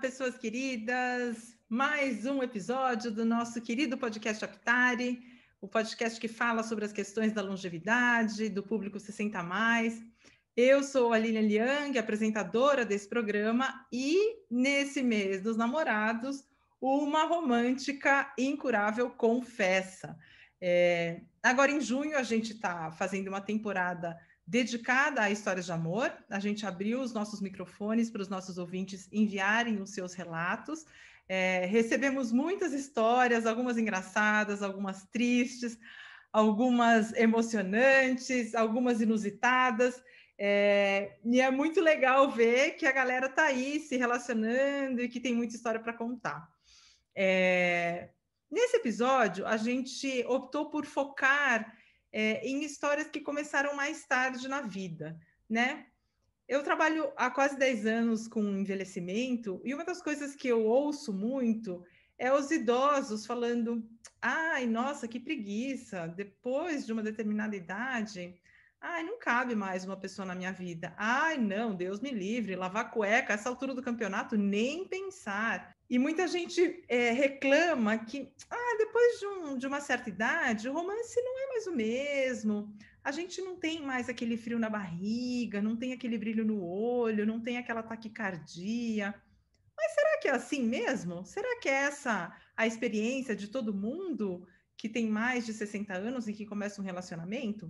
pessoas queridas. Mais um episódio do nosso querido podcast Aptare, o podcast que fala sobre as questões da longevidade, do público 60 mais. Eu sou a Lilian Liang, apresentadora desse programa, e nesse mês dos namorados, uma romântica incurável confessa. É, agora, em junho, a gente está fazendo uma temporada dedicada a histórias de amor. A gente abriu os nossos microfones para os nossos ouvintes enviarem os seus relatos. É, recebemos muitas histórias, algumas engraçadas, algumas tristes, algumas emocionantes, algumas inusitadas. É, e é muito legal ver que a galera está aí se relacionando e que tem muita história para contar. É, nesse episódio, a gente optou por focar é, em histórias que começaram mais tarde na vida, né? Eu trabalho há quase 10 anos com envelhecimento e uma das coisas que eu ouço muito é os idosos falando: ai, nossa, que preguiça, depois de uma determinada idade, ai, não cabe mais uma pessoa na minha vida. Ai, não, Deus me livre, lavar cueca, essa altura do campeonato, nem pensar. E muita gente é, reclama que, ah, depois de, um, de uma certa idade, o romance não é mais o mesmo. A gente não tem mais aquele frio na barriga, não tem aquele brilho no olho, não tem aquela taquicardia. Mas será que é assim mesmo? Será que é essa a experiência de todo mundo que tem mais de 60 anos e que começa um relacionamento?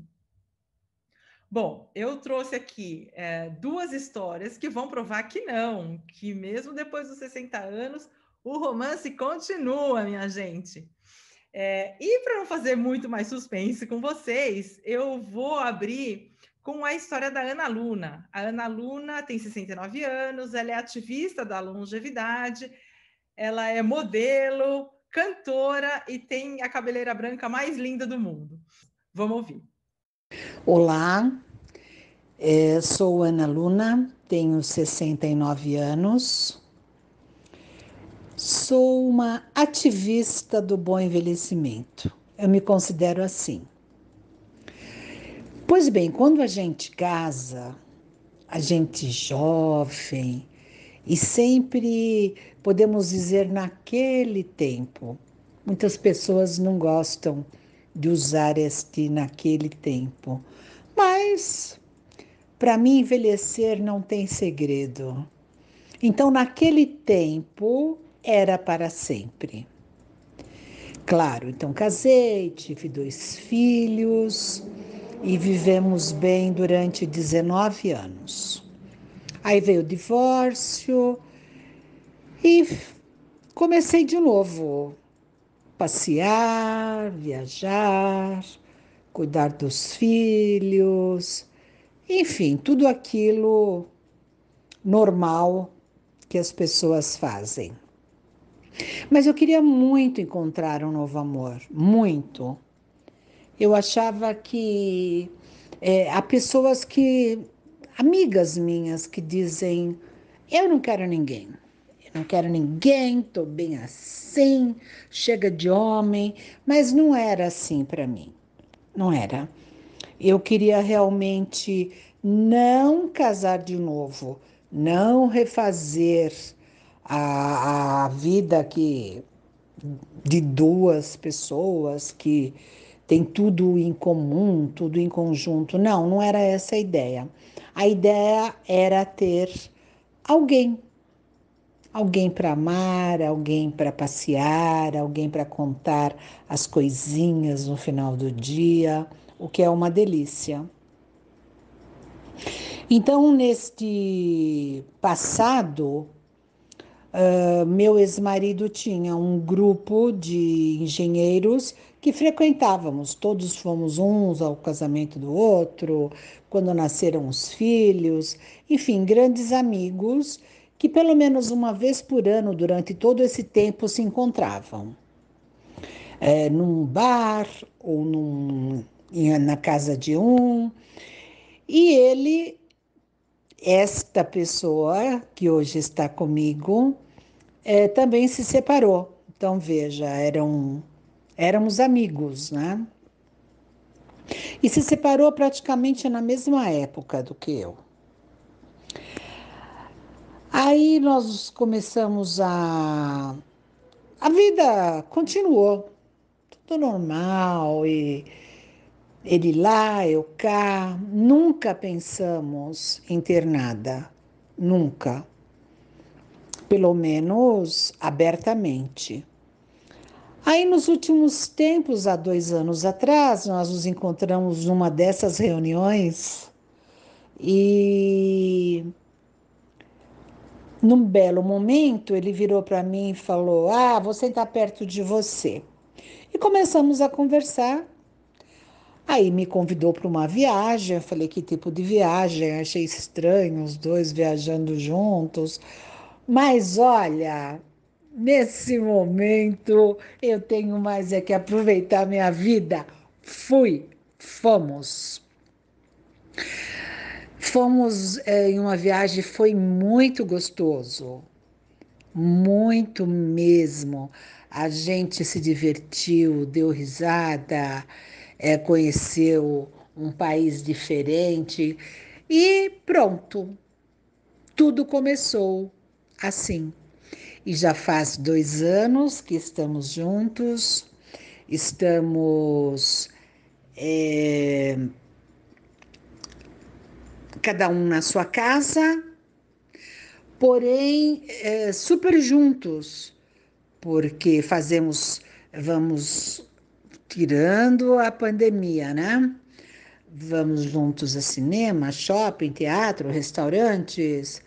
Bom, eu trouxe aqui é, duas histórias que vão provar que não, que mesmo depois dos 60 anos, o romance continua, minha gente. É, e para não fazer muito mais suspense com vocês, eu vou abrir com a história da Ana Luna. A Ana Luna tem 69 anos, ela é ativista da longevidade, ela é modelo, cantora e tem a cabeleira branca mais linda do mundo. Vamos ouvir. Olá, é, sou Ana Luna, tenho 69 anos, sou uma ativista do bom envelhecimento. Eu me considero assim. Pois bem, quando a gente casa, a gente jovem, e sempre podemos dizer naquele tempo, muitas pessoas não gostam de usar este naquele tempo. Mas para mim envelhecer não tem segredo. Então naquele tempo era para sempre. Claro, então casei, tive dois filhos e vivemos bem durante 19 anos. Aí veio o divórcio e comecei de novo passear, viajar, cuidar dos filhos, enfim, tudo aquilo normal que as pessoas fazem. Mas eu queria muito encontrar um novo amor, muito. Eu achava que é, há pessoas que, amigas minhas, que dizem: Eu não quero ninguém, não quero ninguém, estou bem assim, chega de homem, mas não era assim para mim, não era. Eu queria realmente não casar de novo, não refazer a, a vida que de duas pessoas que tem tudo em comum, tudo em conjunto. Não, não era essa a ideia. A ideia era ter alguém Alguém para amar, alguém para passear, alguém para contar as coisinhas no final do dia, o que é uma delícia. Então, neste passado, uh, meu ex-marido tinha um grupo de engenheiros que frequentávamos, todos fomos uns ao casamento do outro, quando nasceram os filhos, enfim, grandes amigos que pelo menos uma vez por ano, durante todo esse tempo, se encontravam. É, num bar ou num, na casa de um. E ele, esta pessoa que hoje está comigo, é, também se separou. Então, veja, eram, éramos amigos, né? E se separou praticamente na mesma época do que eu. Aí nós começamos a. A vida continuou, tudo normal, e ele lá, eu cá. Nunca pensamos em ter nada, nunca. Pelo menos abertamente. Aí, nos últimos tempos, há dois anos atrás, nós nos encontramos numa dessas reuniões e, num belo momento, ele virou para mim e falou: Ah, vou sentar perto de você. E começamos a conversar. Aí me convidou para uma viagem. Eu falei: Que tipo de viagem? Achei estranho os dois viajando juntos. Mas olha, Nesse momento, eu tenho mais é que aproveitar minha vida. Fui, fomos. Fomos é, em uma viagem, foi muito gostoso, muito mesmo. A gente se divertiu, deu risada, é, conheceu um país diferente e pronto, tudo começou assim. E já faz dois anos que estamos juntos, estamos é, cada um na sua casa, porém é, super juntos, porque fazemos, vamos tirando a pandemia, né? Vamos juntos a cinema, shopping, teatro, restaurantes.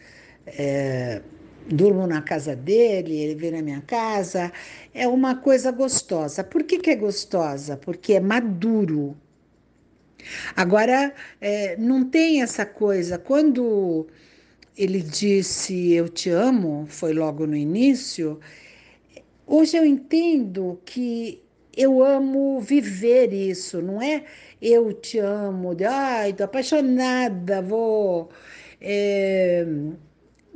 É, durmo na casa dele, ele vem na minha casa. É uma coisa gostosa. Por que, que é gostosa? Porque é maduro. Agora, é, não tem essa coisa. Quando ele disse eu te amo, foi logo no início, hoje eu entendo que eu amo viver isso, não é eu te amo, de ai, tô apaixonada, vou. É,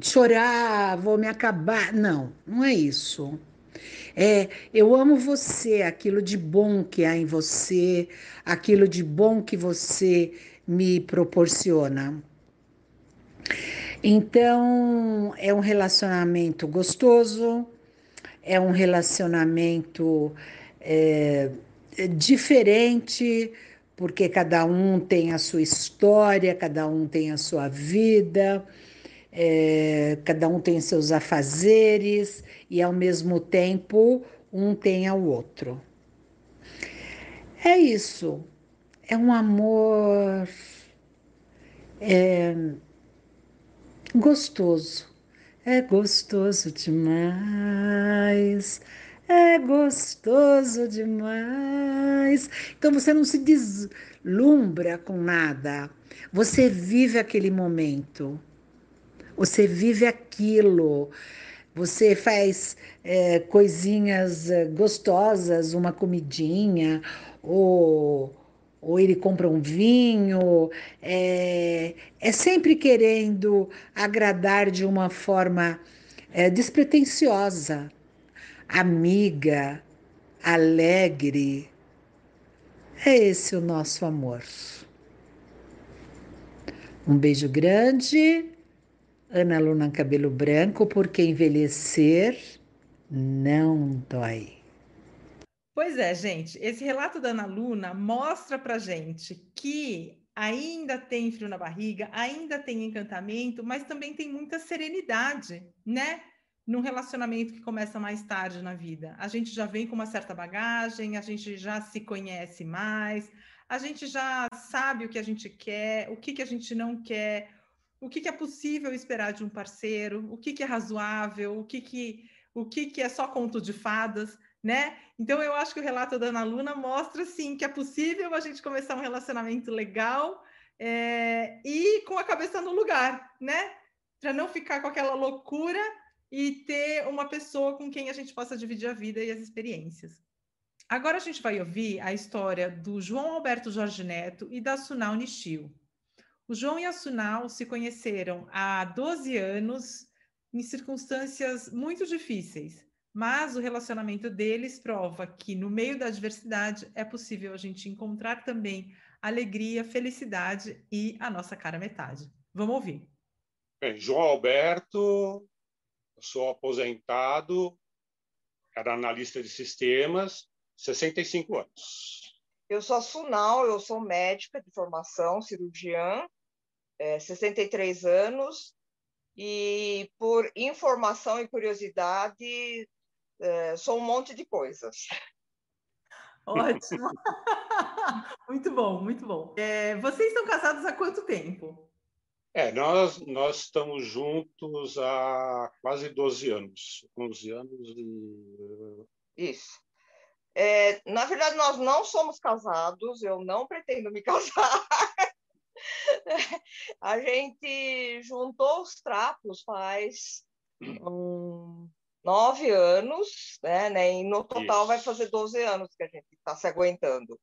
chorar, vou me acabar. Não, não é isso. É, eu amo você, aquilo de bom que há em você, aquilo de bom que você me proporciona. Então, é um relacionamento gostoso, é um relacionamento é, diferente, porque cada um tem a sua história, cada um tem a sua vida é, cada um tem seus afazeres e ao mesmo tempo um tem ao outro. É isso, é um amor é, gostoso, é gostoso demais. É gostoso demais. Então você não se deslumbra com nada. Você vive aquele momento. Você vive aquilo, você faz é, coisinhas é, gostosas, uma comidinha, ou, ou ele compra um vinho, é, é sempre querendo agradar de uma forma é, despretensiosa, amiga, alegre. É esse o nosso amor. Um beijo grande Ana Luna Cabelo Branco, porque envelhecer não dói. Pois é, gente, esse relato da Ana Luna mostra pra gente que ainda tem frio na barriga, ainda tem encantamento, mas também tem muita serenidade, né? Num relacionamento que começa mais tarde na vida. A gente já vem com uma certa bagagem, a gente já se conhece mais, a gente já sabe o que a gente quer, o que, que a gente não quer, o que, que, é possível esperar de um parceiro, o que, que é razoável, o que, que, o que, que é só conto de fadas, né? Então eu acho que o relato da Ana Luna mostra sim que é possível a gente começar um relacionamento legal é, e com a cabeça no lugar, né? Para não ficar com aquela loucura e ter uma pessoa com quem a gente possa dividir a vida e as experiências. Agora a gente vai ouvir a história do João Alberto Jorge Neto e da Sunal Nishio. O João e a Sunal se conheceram há 12 anos em circunstâncias muito difíceis, mas o relacionamento deles prova que no meio da adversidade é possível a gente encontrar também alegria, felicidade e a nossa cara metade. Vamos ouvir. Bem, João Alberto, sou aposentado, era analista de sistemas, 65 anos. Eu sou a Sunal, eu sou médica de formação, cirurgiã, é, 63 anos, e por informação e curiosidade, é, sou um monte de coisas. Ótimo! muito bom, muito bom. É, vocês estão casados há quanto tempo? É, nós, nós estamos juntos há quase 12 anos. 11 anos e... Isso. É, na verdade, nós não somos casados, eu não pretendo me casar. A gente juntou os trapos faz um, nove anos, né, né? E no total Isso. vai fazer 12 anos que a gente está se aguentando.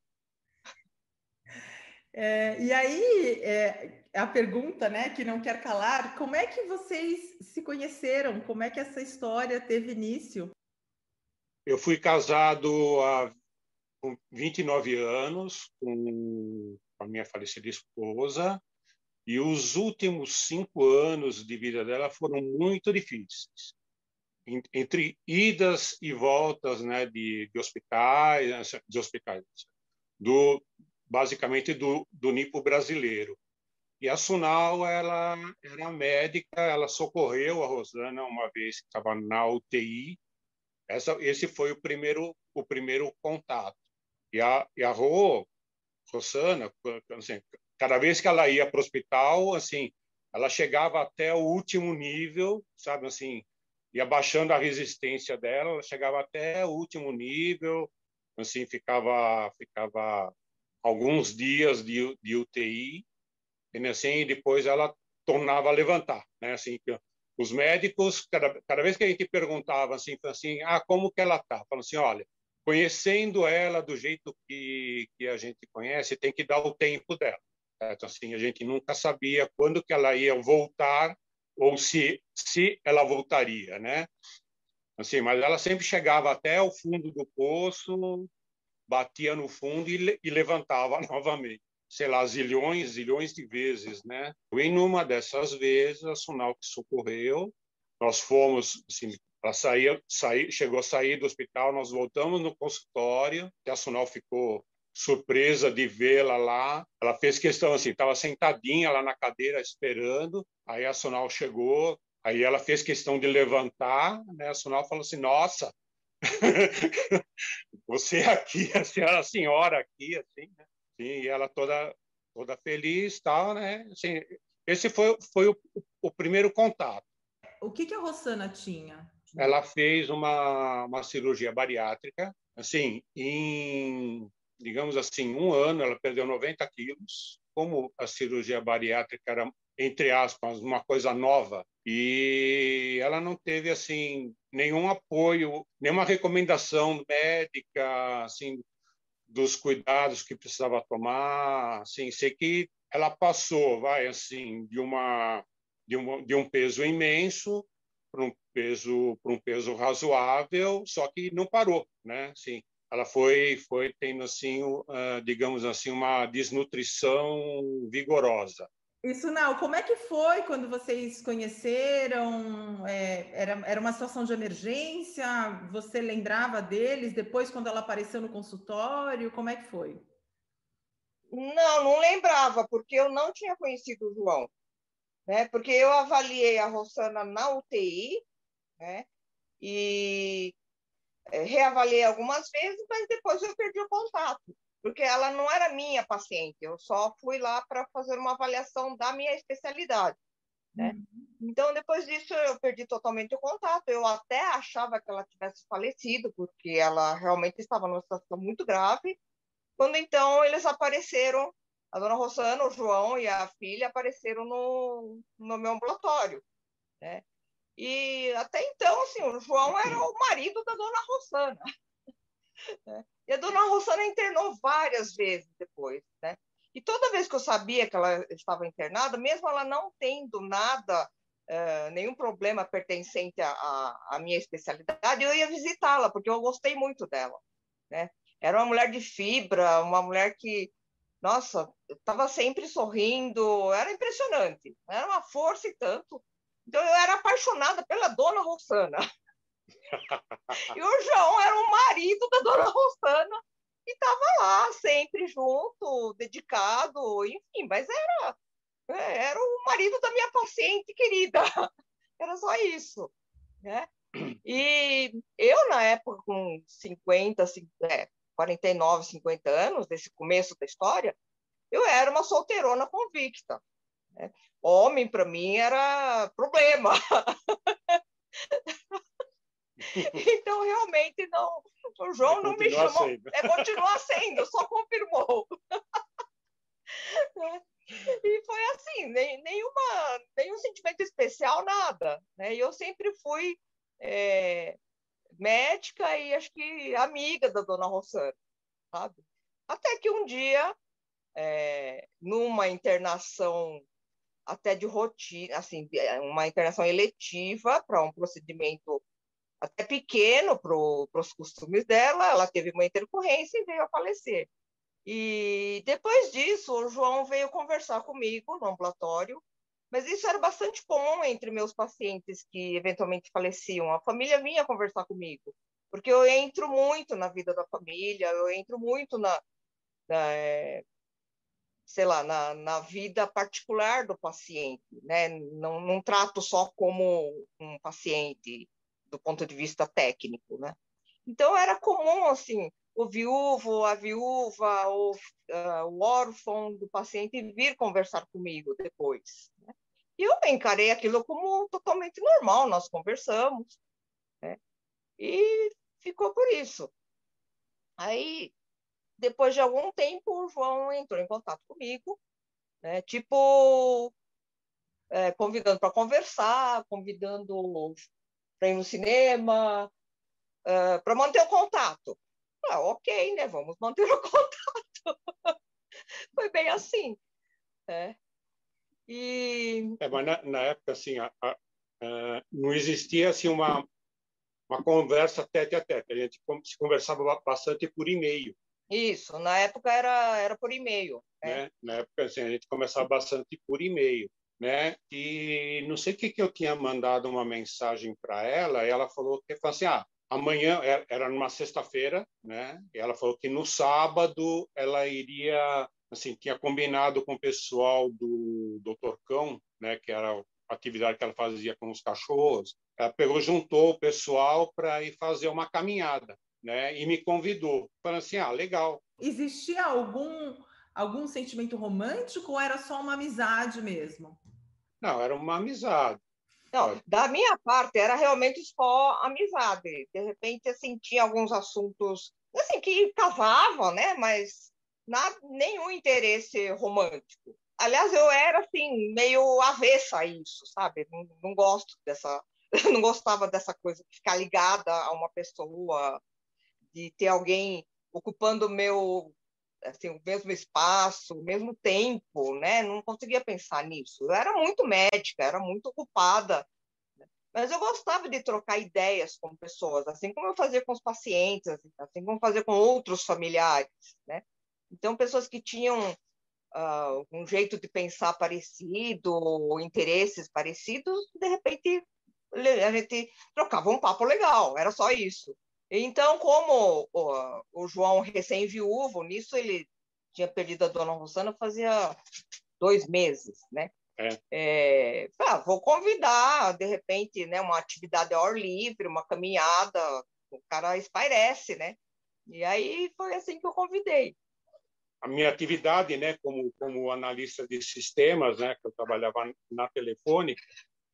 É, e aí, é, a pergunta, né, que não quer calar, como é que vocês se conheceram? Como é que essa história teve início? Eu fui casado há 29 anos com a minha falecida esposa e os últimos cinco anos de vida dela foram muito difíceis. Entre idas e voltas né, de, de hospitais, de hospitais do, basicamente do, do NIPO brasileiro. E a Sunal, ela era médica, ela socorreu a Rosana uma vez que estava na UTI, essa, esse foi o primeiro, o primeiro contato. E a, e a Rô, Rosana, assim, cada vez que ela ia para o hospital, assim, ela chegava até o último nível, sabe, assim, ia baixando a resistência dela, ela chegava até o último nível, assim, ficava, ficava alguns dias de, de UTI, e assim, depois ela tornava a levantar, né, assim, os médicos, cada, cada vez que a gente perguntava assim, assim, ah, como que ela está? Falam assim, olha, conhecendo ela do jeito que, que a gente conhece, tem que dar o tempo dela. Certo? Assim, a gente nunca sabia quando que ela ia voltar ou se se ela voltaria, né? Assim, mas ela sempre chegava até o fundo do poço, batia no fundo e, e levantava novamente sei lá, zilhões, zilhões de vezes, né? E numa dessas vezes, a Sunal que socorreu, nós fomos, assim, ela sair, sair, chegou a sair do hospital, nós voltamos no consultório, que a Sunal ficou surpresa de vê-la lá. Ela fez questão assim, estava sentadinha lá na cadeira esperando. Aí a Sunal chegou, aí ela fez questão de levantar, né? A Sunal falou assim: "Nossa, você aqui, a senhora, a senhora aqui, assim, né? Sim, e ela toda toda feliz, tal, né? Assim, esse foi foi o, o primeiro contato. O que que a Rosana tinha? Ela fez uma uma cirurgia bariátrica, assim, em digamos assim, um ano ela perdeu 90 quilos. Como a cirurgia bariátrica era entre aspas uma coisa nova e ela não teve assim nenhum apoio, nenhuma recomendação médica, assim dos cuidados que precisava tomar, assim, sei que ela passou, vai assim, de uma de um, de um peso imenso para um peso para um peso razoável, só que não parou, né? Assim, ela foi foi tendo assim, uh, digamos assim, uma desnutrição vigorosa. Isso não. Como é que foi quando vocês conheceram? É, era, era uma situação de emergência? Você lembrava deles depois quando ela apareceu no consultório? Como é que foi? Não, não lembrava, porque eu não tinha conhecido o João. Né? Porque eu avaliei a Rosana na UTI, né? E é, reavaliei algumas vezes, mas depois eu perdi o contato porque ela não era minha paciente, eu só fui lá para fazer uma avaliação da minha especialidade. Né? Uhum. Então, depois disso, eu perdi totalmente o contato. Eu até achava que ela tivesse falecido, porque ela realmente estava numa situação muito grave. Quando então eles apareceram, a dona Rosana, o João e a filha apareceram no, no meu ambulatório. Né? E até então, assim, o João era o marido da dona Rosana. Né? E a dona Rosana internou várias vezes depois, né? E toda vez que eu sabia que ela estava internada, mesmo ela não tendo nada, uh, nenhum problema pertencente à, minha especialidade, eu ia visitá-la, porque eu gostei muito dela, né? Era uma mulher de fibra, uma mulher que nossa, estava sempre sorrindo, era impressionante, era uma força e tanto. Então eu era apaixonada pela dona Rossana. e o João era o marido da dona Rossana e estava lá sempre junto, dedicado, enfim, mas era era o marido da minha paciente querida. Era só isso, né? E eu, na época, com 50, 50 é, 49, 50 anos, desse começo da história, eu era uma solteirona convicta. Né? Homem, para mim, era problema. então, realmente, não. O João não me chamou. Sendo. É, continua sendo, só confirmou. Né? E foi assim, nem, nenhuma, nenhum sentimento especial, nada. Né? E eu sempre fui é, médica e acho que amiga da dona Rossana, sabe? Até que um dia, é, numa internação até de rotina, assim, uma internação eletiva para um procedimento até pequeno para os costumes dela, ela teve uma intercorrência e veio a falecer. E depois disso, o João veio conversar comigo no ambulatório, mas isso era bastante comum entre meus pacientes que eventualmente faleciam. A família vinha conversar comigo, porque eu entro muito na vida da família, eu entro muito na, na é, sei lá, na, na vida particular do paciente, né? Não, não trato só como um paciente do ponto de vista técnico, né? Então era comum assim o viúvo, a viúva, o, uh, o órfão do paciente vir conversar comigo depois. Né? Eu encarei aquilo como totalmente normal, nós conversamos, né? e ficou por isso. Aí, depois de algum tempo, o João entrou em contato comigo, né? tipo, é, convidando para conversar, convidando para ir no cinema, uh, para manter o contato. Ah, ok, né? Vamos manter o contato. Foi bem assim. Né? E... É, mas na, na, época, assim, a, a, a, não existia assim, uma, uma conversa tete a tete. A gente se conversava bastante por e-mail. Isso, na época era, era por e-mail. Né? né? Na época, assim, a gente conversava bastante por e-mail. Né? E não sei o que, que eu tinha mandado uma mensagem para ela, e ela falou que falou assim: ah, amanhã era numa sexta-feira, né? E ela falou que no sábado ela iria, assim, tinha combinado com o pessoal do Dr. Cão, né? Que era a atividade que ela fazia com os cachorros. Ela pegou, juntou o pessoal para ir fazer uma caminhada, né? E me convidou, falando assim, ah, legal. Existia algum algum sentimento romântico ou era só uma amizade mesmo? Não, era uma amizade. Não, da minha parte era realmente só amizade. De repente, assim, tinha alguns assuntos assim que casavam, né? Mas nada, nenhum interesse romântico. Aliás, eu era assim meio avessa a isso, sabe? Não, não gosto dessa, não gostava dessa coisa de ficar ligada a uma pessoa, de ter alguém ocupando meu assim, o mesmo espaço, o mesmo tempo, né? Não conseguia pensar nisso. Eu era muito médica, era muito ocupada, né? mas eu gostava de trocar ideias com pessoas, assim como eu fazia com os pacientes, assim, como fazia com outros familiares, né? Então, pessoas que tinham uh, um jeito de pensar parecido, interesses parecidos, de repente a gente trocava um papo legal, era só isso. Então, como o, o João recém-viúvo, nisso ele tinha perdido a dona Rosana fazia dois meses, né? É. É, ah, vou convidar, de repente, né, uma atividade ao ar livre, uma caminhada, o cara espairece, né? E aí foi assim que eu convidei. A minha atividade, né, como, como analista de sistemas, né, que eu trabalhava na Telefônica,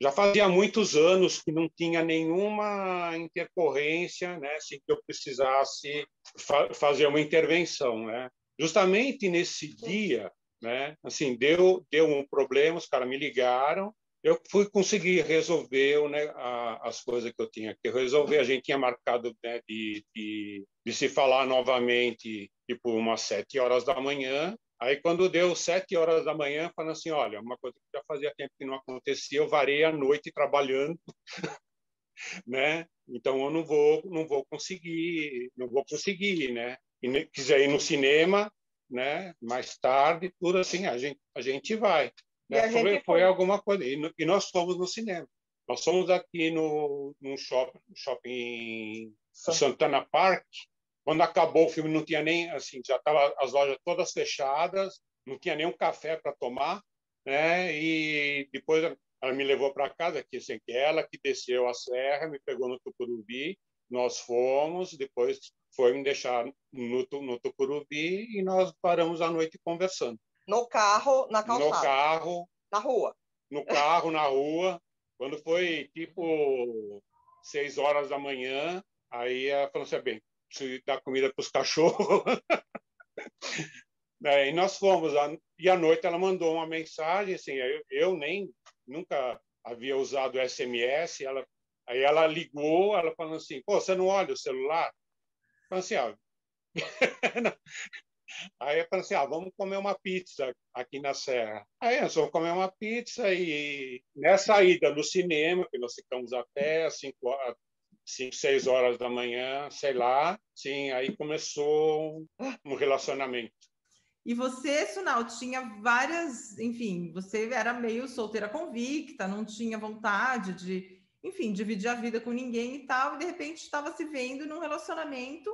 já fazia muitos anos que não tinha nenhuma intercorrência, né, sem que eu precisasse fa fazer uma intervenção, né? Justamente nesse dia, né, assim, deu deu um problema, os caras me ligaram, eu fui conseguir resolver né, a, as coisas que eu tinha que resolver. A gente tinha marcado né, de, de, de se falar novamente, tipo, umas sete horas da manhã, Aí, quando deu sete horas da manhã, falando assim, olha, uma coisa que já fazia tempo que não acontecia, eu varei a noite trabalhando, né? Então, eu não vou, não vou conseguir, não vou conseguir, né? E quiser ir no cinema, né? Mais tarde, tudo assim, a gente, a gente vai. Né? A foi, gente foi alguma coisa. E, no, e, nós fomos no cinema. Nós fomos aqui no, no shopping, shopping Santana Park. Quando acabou o filme, não tinha nem, assim, já estava as lojas todas fechadas, não tinha nenhum café para tomar, né? E depois ela me levou para casa, que assim, que ela que desceu a serra, me pegou no Tucuruvi, nós fomos, depois foi me deixar no, no Tucuruvi e nós paramos a noite conversando. No carro, na calçada? No carro. Na rua? No carro, na rua. Quando foi, tipo, seis horas da manhã, aí ela falou assim, bem, preciso dar comida para os cachorros. é, e nós fomos. E à noite ela mandou uma mensagem, assim, eu, eu nem, nunca havia usado SMS, ela Aí ela ligou, ela falou assim, pô, você não olha o celular? Falei assim, ah. Aí eu falei assim, ah, vamos comer uma pizza aqui na Serra. Aí nós vamos comer uma pizza e nessa ida no cinema, que nós ficamos a pé, às 5, 6 horas da manhã, sei lá, sim, aí começou um relacionamento. E você, Sunal, tinha várias, enfim, você era meio solteira convicta, não tinha vontade de enfim, dividir a vida com ninguém e tal, e de repente estava se vendo num relacionamento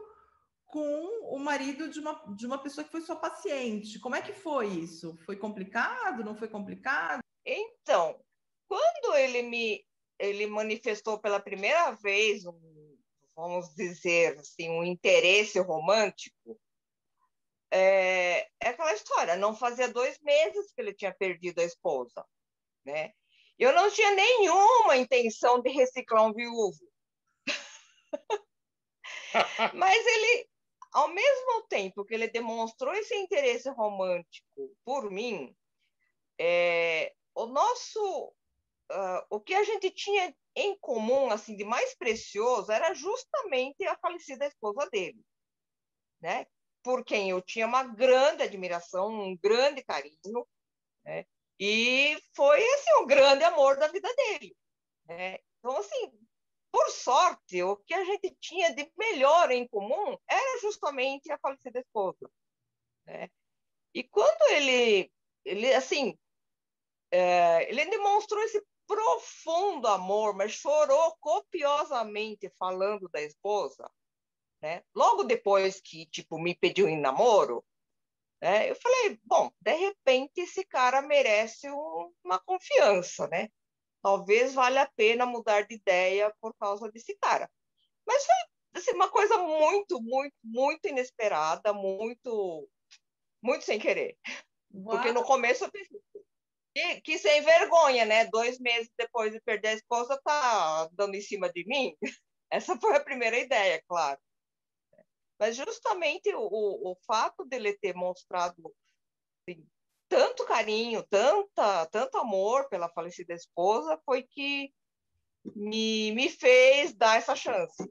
com o marido de uma, de uma pessoa que foi sua paciente. Como é que foi isso? Foi complicado? Não foi complicado? Então, quando ele me ele manifestou pela primeira vez um, vamos dizer assim, um interesse romântico, é, é aquela história. Não fazia dois meses que ele tinha perdido a esposa, né? Eu não tinha nenhuma intenção de reciclar um viúvo. Mas ele, ao mesmo tempo que ele demonstrou esse interesse romântico por mim, é, o nosso, uh, o que a gente tinha em comum, assim, de mais precioso, era justamente a falecida esposa dele, né? Por quem eu tinha uma grande admiração, um grande carinho, né? E foi assim, o grande amor da vida dele. Né? Então, assim, por sorte, o que a gente tinha de melhor em comum era justamente a falecida esposa. Né? E quando ele, ele assim, é, ele demonstrou esse profundo amor, mas chorou copiosamente falando da esposa, né? Logo depois que, tipo, me pediu em namoro, né? Eu falei, bom, de repente esse cara merece um, uma confiança, né? Talvez valha a pena mudar de ideia por causa desse cara. Mas foi assim, uma coisa muito, muito, muito inesperada, muito, muito sem querer. Uau. Porque no começo eu pensei, que, que sem vergonha, né? Dois meses depois de perder a esposa, tá dando em cima de mim. Essa foi a primeira ideia, claro. Mas justamente o, o fato dele ter mostrado assim, tanto carinho, tanta, tanto amor pela falecida esposa foi que me, me fez dar essa chance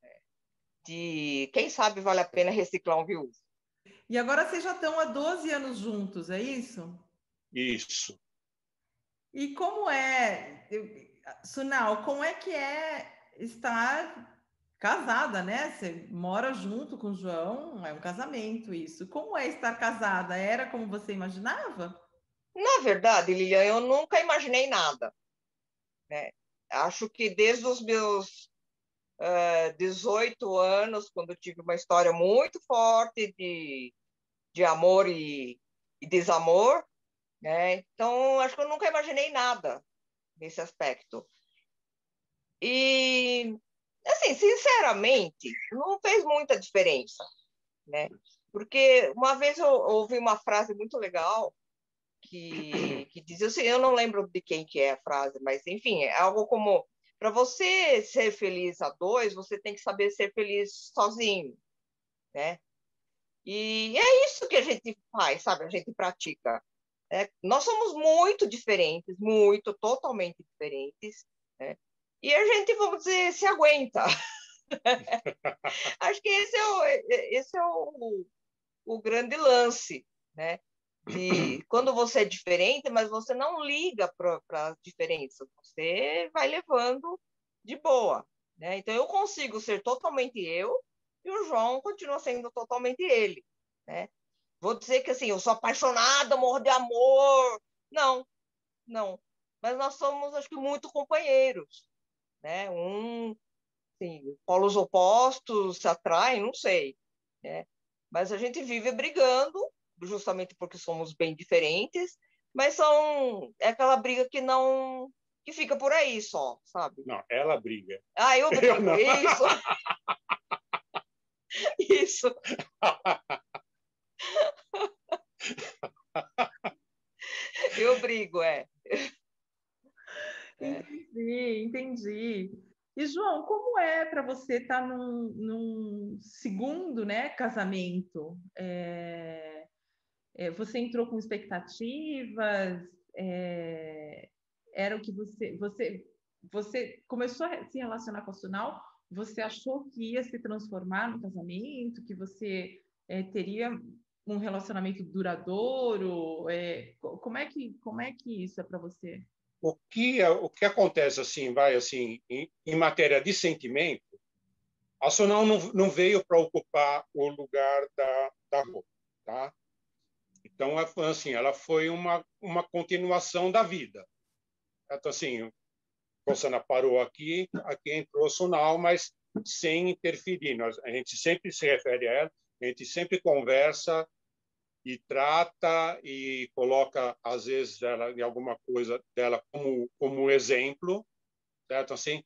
né, de, quem sabe, vale a pena reciclar um viúvo. E agora vocês já estão há 12 anos juntos, é isso? Isso. E como é, Sunal, como é que é estar casada, né? Você mora junto com o João, é um casamento isso. Como é estar casada? Era como você imaginava? Na verdade, Lilian, eu nunca imaginei nada. Né? Acho que desde os meus uh, eh, 18 anos, quando tive uma história muito forte de, de amor e, e desamor, né? então acho que eu nunca imaginei nada nesse aspecto. E assim, sinceramente, não fez muita diferença, né? Porque uma vez eu ouvi uma frase muito legal que, que dizia assim, eu não lembro de quem que é a frase, mas enfim, é algo como para você ser feliz a dois, você tem que saber ser feliz sozinho, né? E é isso que a gente faz, sabe? A gente pratica. Né? Nós somos muito diferentes, muito, totalmente diferentes, né? e a gente, vamos dizer, se aguenta. Acho que esse é o, esse é o, o grande lance, né? De quando você é diferente, mas você não liga para as diferenças, você vai levando de boa. Né? Então, eu consigo ser totalmente eu e o João continua sendo totalmente ele. Né? Vou dizer que assim, eu sou apaixonada, morro de amor. Não, não. Mas nós somos, acho que, muito companheiros. Né? Um, assim, polos opostos se atraem, não sei. Né? Mas a gente vive brigando, justamente porque somos bem diferentes, mas são é aquela briga que não que fica por aí só, sabe? Não, ela briga. Ah, eu brigo. Eu isso. isso. eu brigo, é. Entendi, entendi. E, João, como é para você estar tá num, num, segundo né, casamento? É, é, você entrou com expectativas? É, era o que você, você, você começou a se relacionar com a Sunal? Você achou que ia se transformar no casamento? Que você é, teria um relacionamento duradouro? É, como é que como é que isso é para você? o que é, o que acontece assim vai assim em, em matéria de sentimento a Sonal não, não veio para ocupar o lugar da da roupa tá então assim ela foi uma uma continuação da vida então assim Rosana parou aqui aqui entrou a Sonal mas sem interferir nós a gente sempre se refere a ela a gente sempre conversa e trata e coloca às vezes ela em alguma coisa dela como como exemplo certo? Assim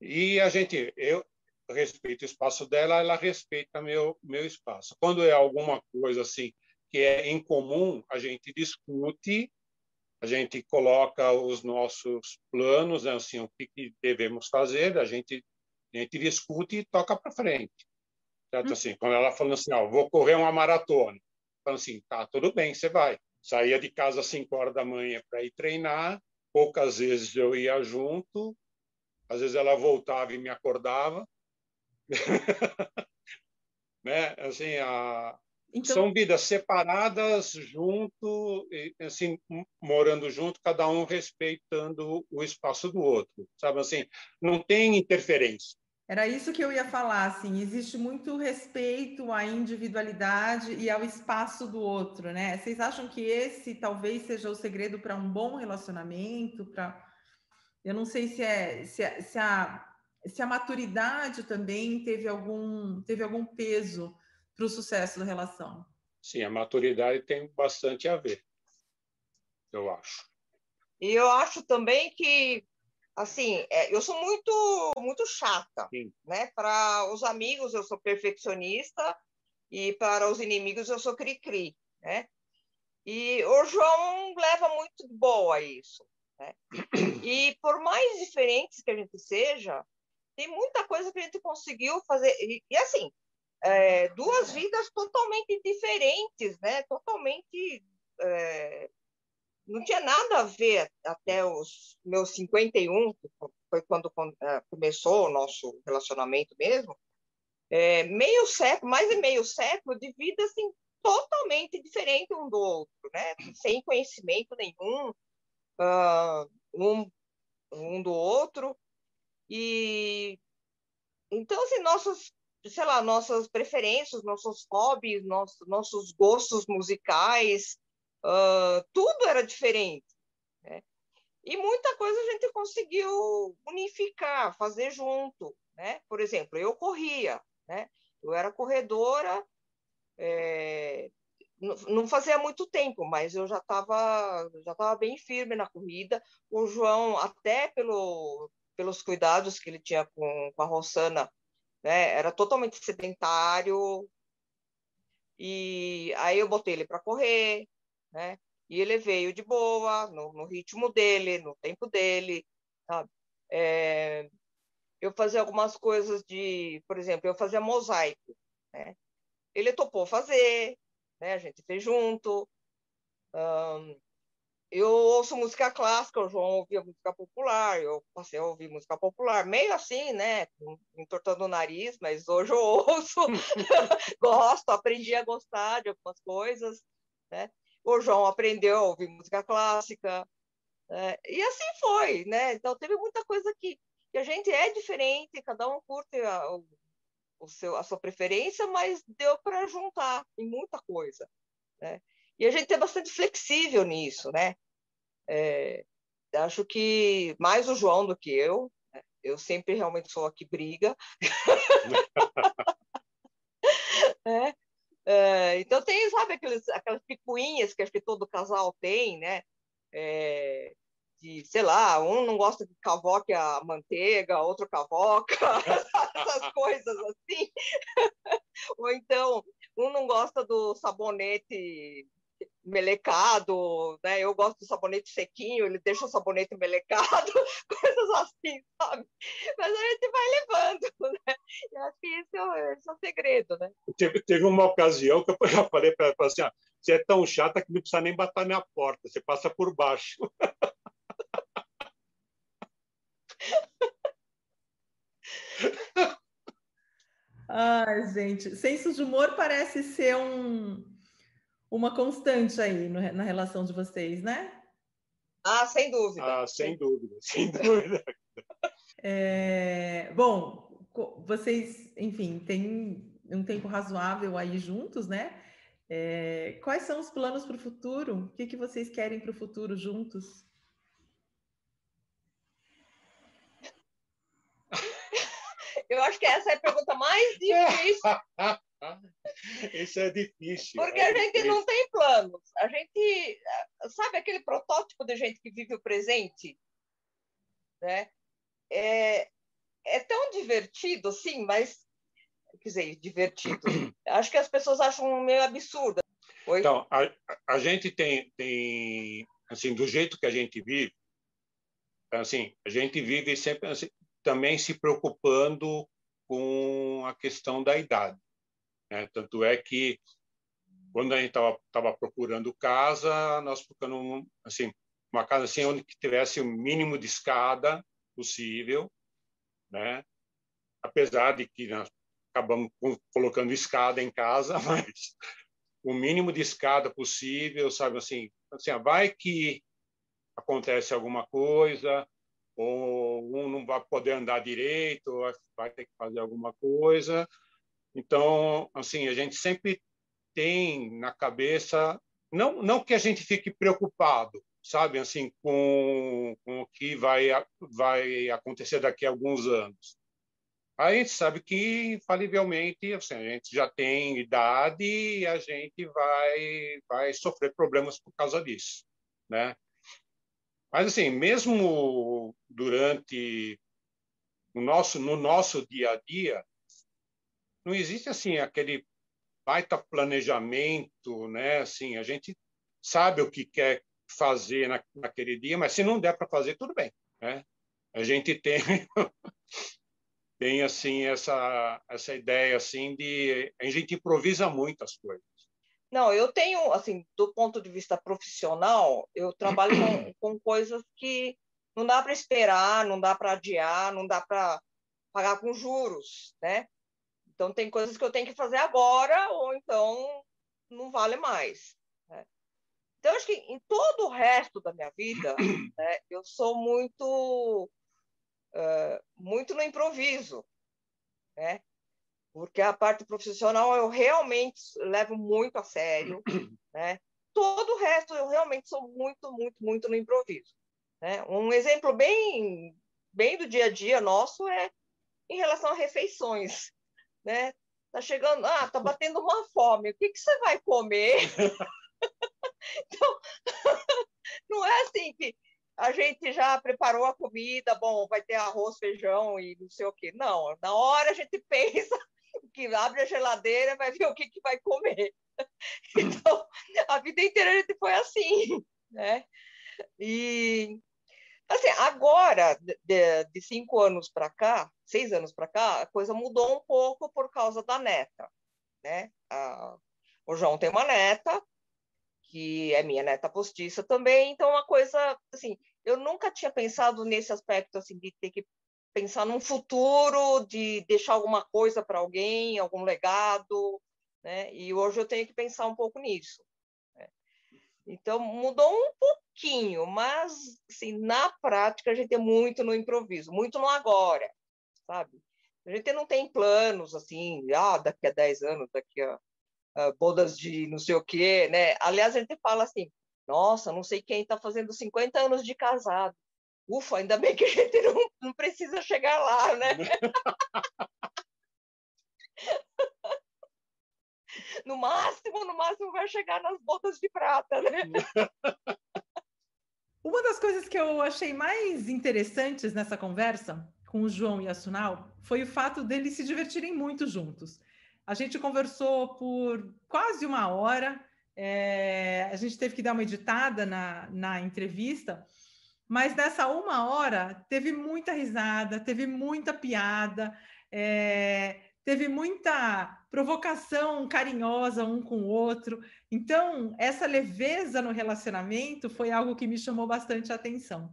e a gente eu respeito o espaço dela ela respeita meu meu espaço. Quando é alguma coisa assim que é em comum a gente discute a gente coloca os nossos planos né, assim o que, que devemos fazer a gente a gente discute e toca para frente certo? Hum. assim quando ela falando assim ó, vou correr uma maratona Falando assim, tá, tudo bem, você vai. Saía de casa às 5 horas da manhã para ir treinar, poucas vezes eu ia junto, às vezes ela voltava e me acordava. né? Assim, a... Então... São vidas separadas, junto, assim, morando junto, cada um respeitando o espaço do outro, sabe assim? Não tem interferência. Era isso que eu ia falar, assim, existe muito respeito à individualidade e ao espaço do outro, né? Vocês acham que esse talvez seja o segredo para um bom relacionamento, para eu não sei se é se, a, se a se a maturidade também teve algum teve algum peso para o sucesso da relação. Sim, a maturidade tem bastante a ver, eu acho. E eu acho também que assim, é, eu sou muito muito chata, Sim. né? Para os amigos eu sou perfeccionista e para os inimigos eu sou cri-cri, né? E o João leva muito boa isso, né? E por mais diferentes que a gente seja, tem muita coisa que a gente conseguiu fazer e, e assim, é, duas vidas totalmente diferentes, né? Totalmente é, não tinha nada a ver até os meus 51, que foi quando é, começou o nosso relacionamento mesmo, é, meio século, mais de meio século de vida assim, totalmente diferente um do outro, né? sem conhecimento nenhum uh, um, um do outro. E então, assim, nossos, sei lá, nossas preferências, nossos hobbies, nossos, nossos gostos musicais, uh, tudo era diferente. Né? E muita coisa a gente conseguiu unificar, fazer junto. Né? Por exemplo, eu corria, né? eu era corredora, é, não fazia muito tempo, mas eu já estava já tava bem firme na corrida. O João, até pelo, pelos cuidados que ele tinha com, com a Rossana, né, era totalmente sedentário. E aí eu botei ele para correr, né? E ele veio de boa, no, no ritmo dele, no tempo dele, sabe? É, eu fazia algumas coisas de, por exemplo, eu fazia mosaico, né? Ele topou fazer, né? A gente fez junto. Um, eu ouço música clássica, o João ouvia música popular, eu passei a ouvir música popular, meio assim, né, entortando o nariz, mas hoje eu ouço, gosto, aprendi a gostar de algumas coisas, né, o João aprendeu a ouvir música clássica, é, e assim foi, né? Então teve muita coisa que, que a gente é diferente, cada um curte a, o, o seu, a sua preferência, mas deu para juntar em muita coisa. Né? E a gente é bastante flexível nisso, né? É, acho que mais o João do que eu. Né? Eu sempre realmente sou a que briga. é, é, então tem, sabe, aqueles, aquelas picuinhas que acho que todo casal tem, né? É, de, sei lá, um não gosta que cavoque a manteiga, outro cavoca, essas coisas assim. Ou então, um não gosta do sabonete melecado, né? Eu gosto do sabonete sequinho, ele deixa o sabonete melecado, coisas assim, sabe? Mas a gente vai levando, né? E acho que esse é, esse é o segredo, né? Teve, teve uma ocasião que eu falei para ela assim, ah, você é tão chata que não precisa nem bater minha porta, você passa por baixo. Ai, gente, senso de humor parece ser um, uma constante aí no, na relação de vocês, né? Ah, sem dúvida. Ah, sem dúvida, sem dúvida. É, bom, vocês, enfim, têm um tempo razoável aí juntos, né? É, quais são os planos para o futuro? O que, que vocês querem para o futuro juntos? Eu acho que essa é a pergunta mais difícil. Isso é difícil. Porque é a gente difícil. não tem planos. A gente, sabe aquele protótipo de gente que vive o presente? Né? É, é tão divertido, sim, mas, quer dizer, divertido. Acho que as pessoas acham meio absurdo. Oi? Então, a, a gente tem, tem, assim, do jeito que a gente vive, assim, a gente vive sempre assim, também se preocupando com a questão da idade. Né? Tanto é que, quando a gente estava procurando casa, nós procuramos assim, uma casa assim, onde tivesse o mínimo de escada possível, né? apesar de que nós acabamos colocando escada em casa, mas o mínimo de escada possível, sabe assim, assim vai que acontece alguma coisa, ou um não vai poder andar direito, vai ter que fazer alguma coisa. Então, assim, a gente sempre tem na cabeça, não, não que a gente fique preocupado, sabe, assim, com, com o que vai, vai acontecer daqui a alguns anos. A gente sabe que, infalivelmente, assim, a gente já tem idade e a gente vai, vai sofrer problemas por causa disso, né? Mas, assim, mesmo durante o nosso, no nosso dia a dia, não existe, assim, aquele baita planejamento, né? Assim, a gente sabe o que quer fazer na, naquele dia, mas se não der para fazer, tudo bem, né? A gente tem tem assim essa essa ideia assim de a gente improvisa muito as coisas. Não, eu tenho, assim, do ponto de vista profissional, eu trabalho com, com coisas que não dá para esperar, não dá para adiar, não dá para pagar com juros, né? Então, tem coisas que eu tenho que fazer agora, ou então não vale mais. Né? Então, acho que em todo o resto da minha vida, né, eu sou muito, uh, muito no improviso, né? porque a parte profissional eu realmente levo muito a sério, né? Todo o resto eu realmente sou muito, muito, muito no improviso. Né? Um exemplo bem, bem do dia a dia nosso é em relação a refeições, né? Tá chegando, ah, tá batendo uma fome. O que que você vai comer? então, não é assim que a gente já preparou a comida, bom, vai ter arroz, feijão e não sei o quê. Não, na hora a gente pensa que abre a geladeira vai ver o que, que vai comer. Então, a vida inteira a gente foi assim, né? E, assim, agora, de, de cinco anos para cá, seis anos para cá, a coisa mudou um pouco por causa da neta, né? A, o João tem uma neta, que é minha neta postiça também, então uma coisa, assim, eu nunca tinha pensado nesse aspecto, assim, de ter que pensar num futuro, de deixar alguma coisa para alguém, algum legado, né? E hoje eu tenho que pensar um pouco nisso. Então mudou um pouquinho, mas assim, na prática a gente é muito no improviso, muito no agora, sabe? A gente não tem planos assim, ah, daqui a 10 anos, daqui a uh, bodas de não sei o quê, né? Aliás, a gente fala assim, nossa, não sei quem está fazendo 50 anos de casado. Ufa, ainda bem que a gente não, não precisa chegar lá, né? no máximo, no máximo vai chegar nas botas de prata, né? Uma das coisas que eu achei mais interessantes nessa conversa com o João e a Sunal foi o fato deles se divertirem muito juntos. A gente conversou por quase uma hora, é, a gente teve que dar uma editada na, na entrevista, mas nessa uma hora teve muita risada, teve muita piada, é, teve muita provocação carinhosa um com o outro. Então, essa leveza no relacionamento foi algo que me chamou bastante atenção.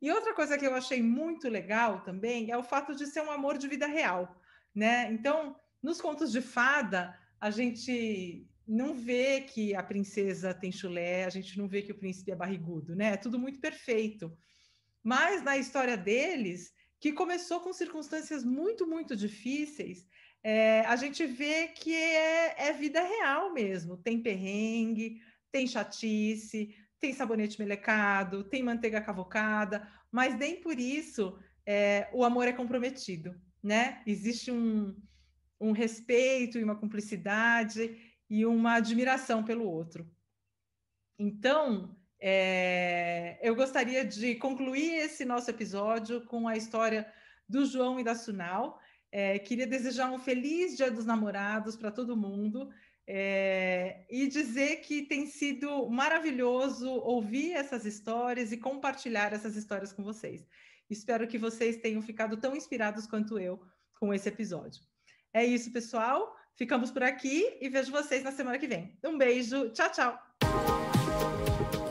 E outra coisa que eu achei muito legal também é o fato de ser um amor de vida real, né? Então, nos contos de fada, a gente não vê que a princesa tem chulé, a gente não vê que o príncipe é barrigudo, né? É tudo muito perfeito. Mas na história deles, que começou com circunstâncias muito, muito difíceis, é, a gente vê que é, é, vida real mesmo. Tem perrengue, tem chatice, tem sabonete melecado, tem manteiga cavocada, mas nem por isso é, o amor é comprometido, né? Existe um, um respeito e uma cumplicidade e uma admiração pelo outro. Então, é, eu gostaria de concluir esse nosso episódio com a história do João e da Sunal, é, queria desejar um feliz Dia dos Namorados para todo mundo é, e dizer que tem sido maravilhoso ouvir essas histórias e compartilhar essas histórias com vocês. Espero que vocês tenham ficado tão inspirados quanto eu com esse episódio. É isso, pessoal. Ficamos por aqui e vejo vocês na semana que vem. Um beijo. Tchau, tchau.